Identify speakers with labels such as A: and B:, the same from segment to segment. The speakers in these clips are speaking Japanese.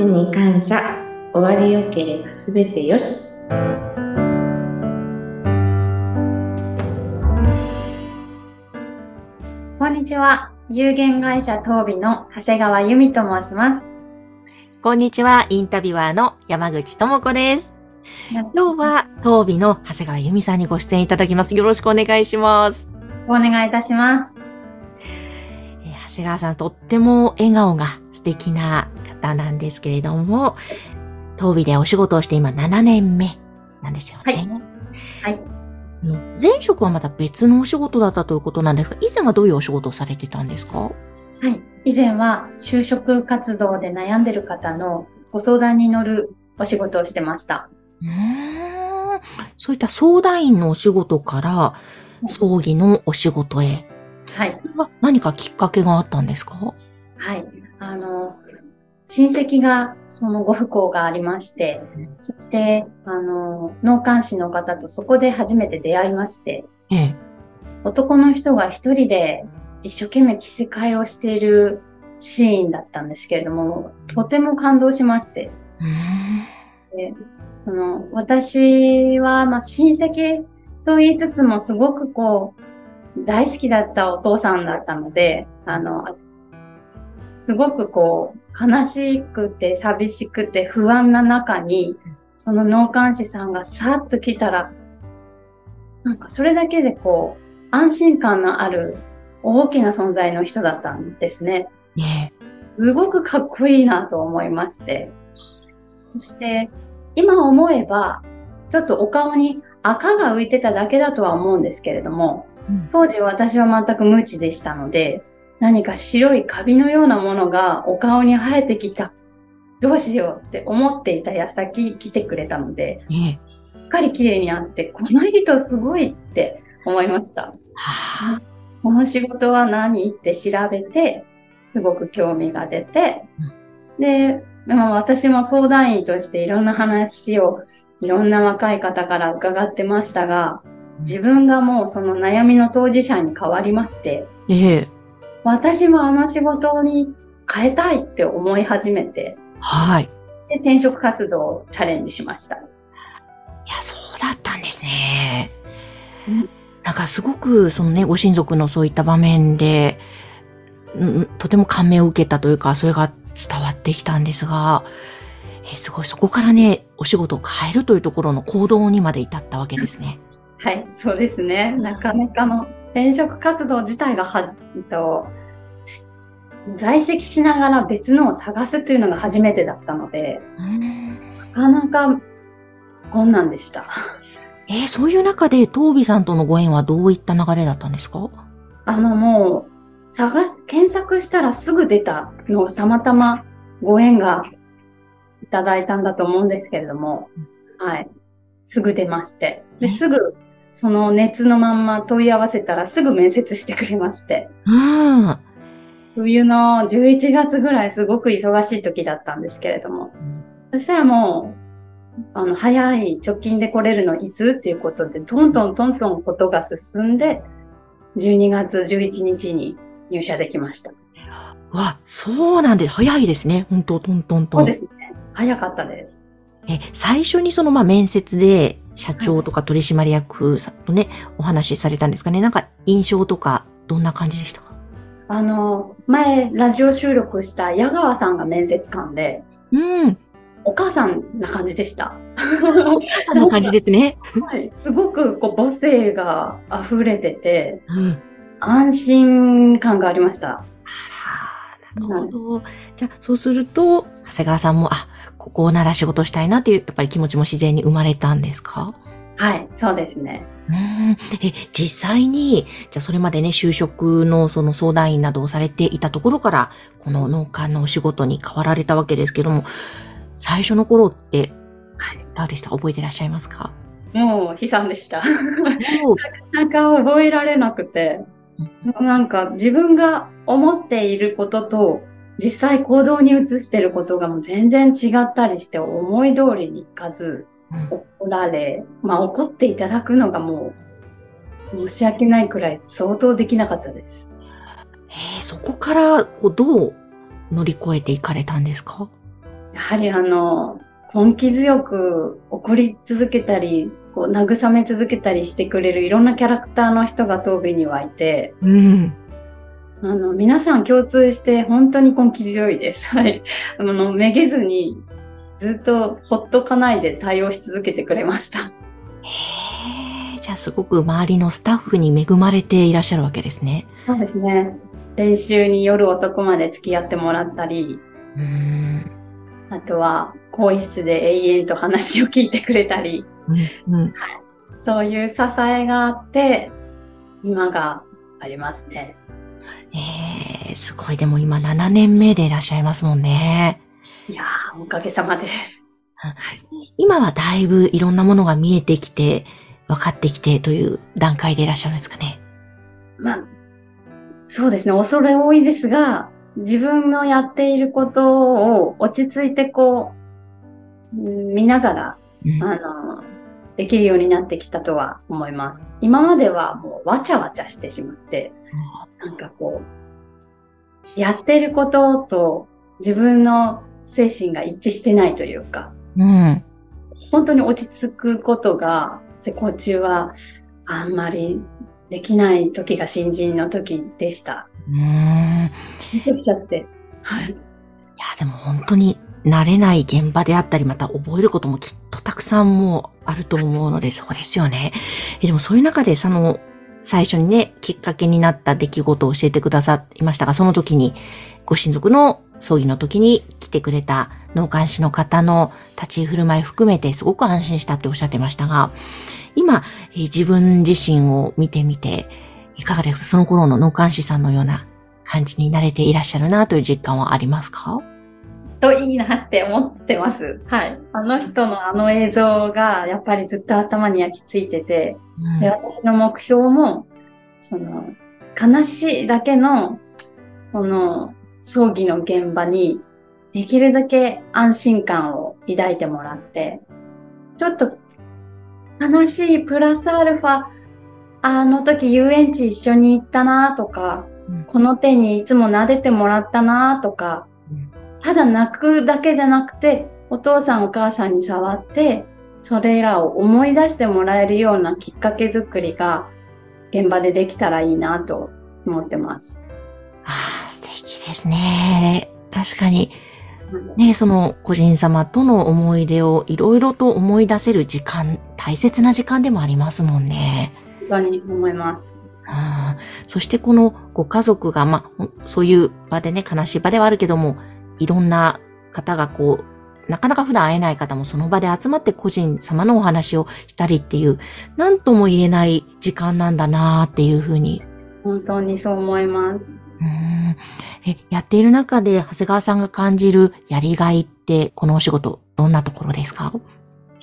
A: ちに感謝。終わりよければすべてよし。
B: こんにちは。有限会社東美の長谷川由美と申します。
C: こんにちは、インタビュアーの山口智子です。今日は、東美の長谷川由美さんにご出演いただきます。よろしくお願いします。
B: お願いいたします。
C: えー長谷川さん、とっても笑顔が素敵な方なんですけれども、東美でお仕事をして今7年目なんですよね。
B: はいはい
C: 前職はまた別のお仕事だったということなんですが、以前はどういうお仕事をされてたんですか？
B: はい。以前は就職活動で悩んでる方のご相談に乗るお仕事をしてました。
C: うーんそういった相談員のお仕事から、葬儀のお仕事へ。
B: はい。
C: 何かきっかけがあったんですか？
B: はい。親戚がそのご不幸がありまして、そして、あの、納棺師の方とそこで初めて出会いまして、
C: ええ。
B: 男の人が一人で一生懸命着せ替えをしているシーンだったんですけれども、とても感動しまして、でその、私は、まあ、親戚と言いつつもすごくこう、大好きだったお父さんだったので、あの、すごくこう、悲しくて寂しくて不安な中に、その納棺師さんがさっと来たら、なんかそれだけでこう、安心感のある大きな存在の人だったんですね。
C: ええ。
B: すごくかっこいいなと思いまして。そして、今思えば、ちょっとお顔に赤が浮いてただけだとは思うんですけれども、
C: うん
B: 当時私は全く無知でしたので、何か白いカビのようなものがお顔に生えてきた。どうしようって思っていた矢先来てくれたので、
C: ええ。
B: しっかり綺麗にあって、この人すごいって思いました。
C: はあ。
B: この仕事は何って調べて、すごく興味が出て、で、まあ私も相談員としていろんな話をいろんな若い方から伺ってましたが、自分がもうその悩みの当事者に変わりまして、
C: ええ。
B: 私もあの仕事に変えたいって思い始めて、
C: はい。
B: で、転職活動をチャレンジしました。
C: いや、そうだったんですね。
B: うん
C: なんかすごく、そのね、ご親族のそういった場面で、うん、とても感銘を受けたというか、それが伝わってきたんですが、えすごい、そこからね、お仕事を変えるというところの行動にまで至ったわけですね。
B: はい、そうですね。なかなかの転職活動自体がは、えっと、し在籍しながら別のを探すというのが初めてだったので、
C: うん
B: なかなか困難でした。
C: えーそういう中で、東美さんとのご縁はどういった流れだったんですか？
B: あのもう、探す、検索したらすぐ出たのをたまたまご縁がいただいたんだと思うんですけれども、はい。すぐ出まして。で、すぐ、その熱のまんま問い合わせたらすぐ面接してくれまして。
C: うん。
B: 冬の11月ぐらいすごく忙しい時だったんですけれども、そしたらもう、あの、早い直近で来れるのいつっていうことで、どんどんどんどんことが進んで、12月11日に入社できました。
C: わ、そうなんです。早いですね。本当トントントン。
B: そうですね。早かったです。
C: え、最初にその、まあ、面接で、社長とか取締役さんとね、お話しされたんですかね。なんか、印象とか、どんな感じでしたか？
B: あの、前、ラジオ収録した矢川さんが面接官で、
C: うん。
B: お母さんな感じでした。
C: お母さんな感じですね。
B: はい。すごくこう母性が溢れてて、
C: うん。
B: 安心感がありました。
C: ああ、なるほど。じゃあ、そうすると、長谷川さんも、あ、ここなら仕事したいなっていう、やっぱり気持ちも自然に生まれたんですか？
B: はい、そうですね。
C: うん。え、実際に、じゃあそれまでね、就職のその相談員などをされていたところから、この農家のお仕事に変わられたわけですけども、最初の頃って、
B: はい
C: どうでした？覚えてらっしゃいますか？
B: もう悲惨でした。
C: もう
B: なんか覚えられなくて、なんか自分が思っていることと実際行動に移していることがもう全然違ったりして思い通りにいかず
C: うん
B: 怒られ、まあ怒っていただくのがもう申し訳ないくらい相当できなかったです。
C: えーそこから、こう、どう乗り越えていかれたんですか？
B: やはりあの、根気強く怒り続けたり、こう慰め続けたりしてくれるいろんなキャラクターの人が当備にはいて、
C: うん。
B: あの、皆さん共通して本当に根気強いです。はい。あの、めげずに、ずっとほっとかないで対応し続けてくれました。
C: へえ、じゃあすごく周りのスタッフに恵まれていらっしゃるわけですね。
B: そうですね。練習に夜遅くまで付き合ってもらったり、
C: うーん。
B: あとは、更衣室で永遠と話を聞いてくれたり、
C: うん。うん。
B: そういう支えがあって、今がありますね。
C: ええ、すごい。でも今7年目でいらっしゃいますもんね。
B: いやー、おかげさまで。
C: 今はだいぶいろんなものが見えてきて、分かってきてという段階でいらっしゃるんですかね。
B: まあ、そうですね。恐れ多いですが、自分のやっていることを落ち着いてこう、うん見ながら、
C: うん
B: あの、できるようになってきたとは思います。今まではもうわちゃわちゃしてしまって、なんかこう、やってることと自分の精神が一致してないというか、
C: うん。
B: 本当に落ち着くことが、施工中はあんまりできない時が新人の時でした。
C: うーん。
B: 緊張しちゃって。はい。
C: いや、でも本当に慣れない現場であったり、また覚えることもきっとたくさんもあると思うので、そうですよね。でもそういう中で、その、最初にね、きっかけになった出来事を教えてくださいましたが、その時に、ご親族の葬儀の時に来てくれた納棺師の方の立ち居振る舞い含めてすごく安心したっておっしゃってましたが、今、え自分自身を見てみて、いかがですか？その頃の納棺師さんのような感じに慣れていらっしゃるなという実感はありますか？
B: といいなって思ってます。はい。あの人のあの映像がやっぱりずっと頭に焼き付いてて、
C: うん
B: で私の目標も、その、悲しいだけの、その、葬儀の現場に、できるだけ安心感を抱いてもらって、ちょっと、悲しいプラスアルファ、あの時遊園地一緒に行ったなとか、
C: うん
B: この手にいつも撫でてもらったなとか、
C: うん
B: ただ泣くだけじゃなくて、お父さんお母さんに触って、それらを思い出してもらえるようなきっかけ作りが現場でできたらいいなと思ってます。
C: ああ、素敵ですね。確かに、ね、その個人様との思い出をいろいろと思い出せる時間、大切な時間でもありますもんね。
B: 本当にそう思います。
C: うんそしてこのご家族が、まあ、そういう場でね、悲しい場ではあるけども、いろんな方がこう、なかなか普段会えない方もその場で集まって個人様のお話をしたりっていう、なんとも言えない時間なんだなーっていうふうに
B: 本当にそう思います。
C: うーんえ、やっている中で長谷川さんが感じるやりがいって、このお仕事、どんなところですか？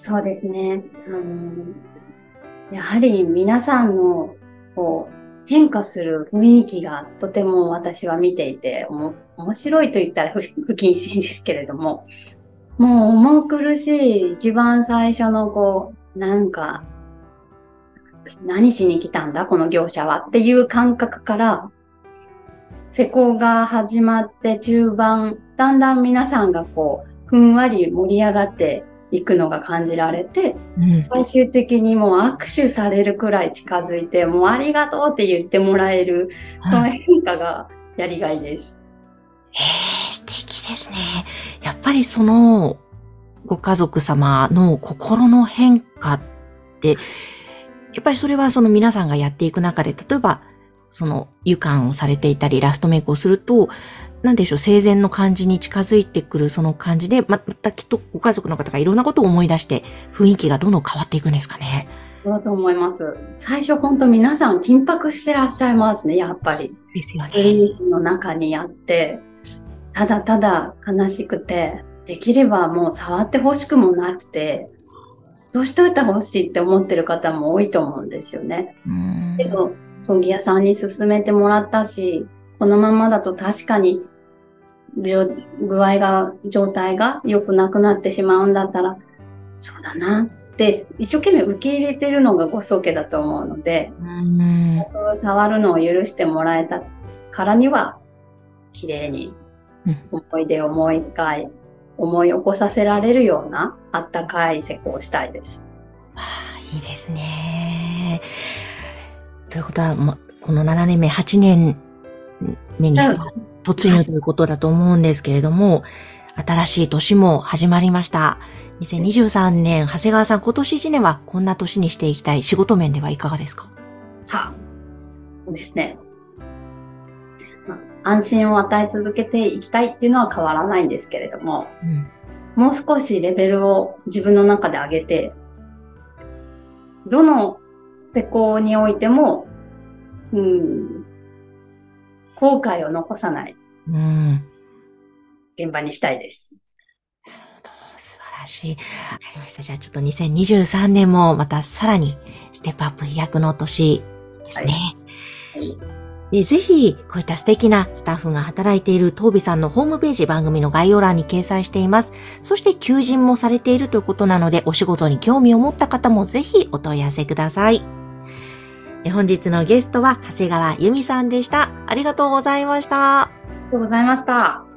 B: そうですね。あのやはり皆さんのこう変化する雰囲気がとても私は見ていて、おも面白いと言ったら不不謹慎ですけれども、もう重苦しい一番最初のこう、なんか、何しに来たんだこの業者はっていう感覚から、施工が始まって中盤、だんだん皆さんがこう、ふんわり盛り上がっていくのが感じられて、
C: うん。
B: 最終的にもう握手されるくらい近づいて、もうありがとうって言ってもらえる、その変化がやりがいです。
C: へえ、素敵ですね。やっぱりその、ご家族様の心の変化って、やっぱりそれはその皆さんがやっていく中で、例えば、その、湯管をされていたり、ラストメイクをすると、なんでしょう、生前の感じに近づいてくるその感じで、ままたきっとご家族の方がいろんなことを思い出して、雰囲気がどんどん変わっていくんですかね。
B: そうだと思います。最初本当皆さん緊迫してらっしゃいますね、やっぱり。
C: ですよね。
B: の中にあって、ただただ悲しくて、できればもう触ってほしくもなくて、どうしといてほしいって思ってる方も多いと思うんですよね。けど、葬儀屋さんに勧めてもらったし、このままだと確かに、病具合が、状態が良くなくなってしまうんだったら、そうだなって、一生懸命受け入れてるのがご宗家だと思うので、触るのを許してもらえたからには、綺麗に
C: うん
B: 思い出をもう一回思い起こさせられるようなあったかい施工をしたいです。
C: ああ、いいですね。ということは、ま、この7年目、8年目にした突入ということだと思うんですけれども、新しい年も始まりました。2023年、長谷川さん、今年1年はこんな年にしていきたい仕事面ではいかがですか？
B: はそうですね。まあ安心を与え続けていきたいっていうのは変わらないんですけれども、
C: うん。
B: もう少しレベルを自分の中で上げて、どの施工においても、うん、後悔を残さない
C: うん。
B: 現場にしたいです。
C: 素晴らしい。わかりました。じゃあちょっと2023年もまたさらにステップアップ飛躍の年ですね。
B: はい
C: でぜひ、こういった素敵なスタッフが働いている東美さんのホームページ番組の概要欄に掲載しています。そして求人もされているということなので、お仕事に興味を持った方もぜひお問い合わせください。え本日のゲストは長谷川由美さんでした。ありがとうございました。
B: ありがとうございました。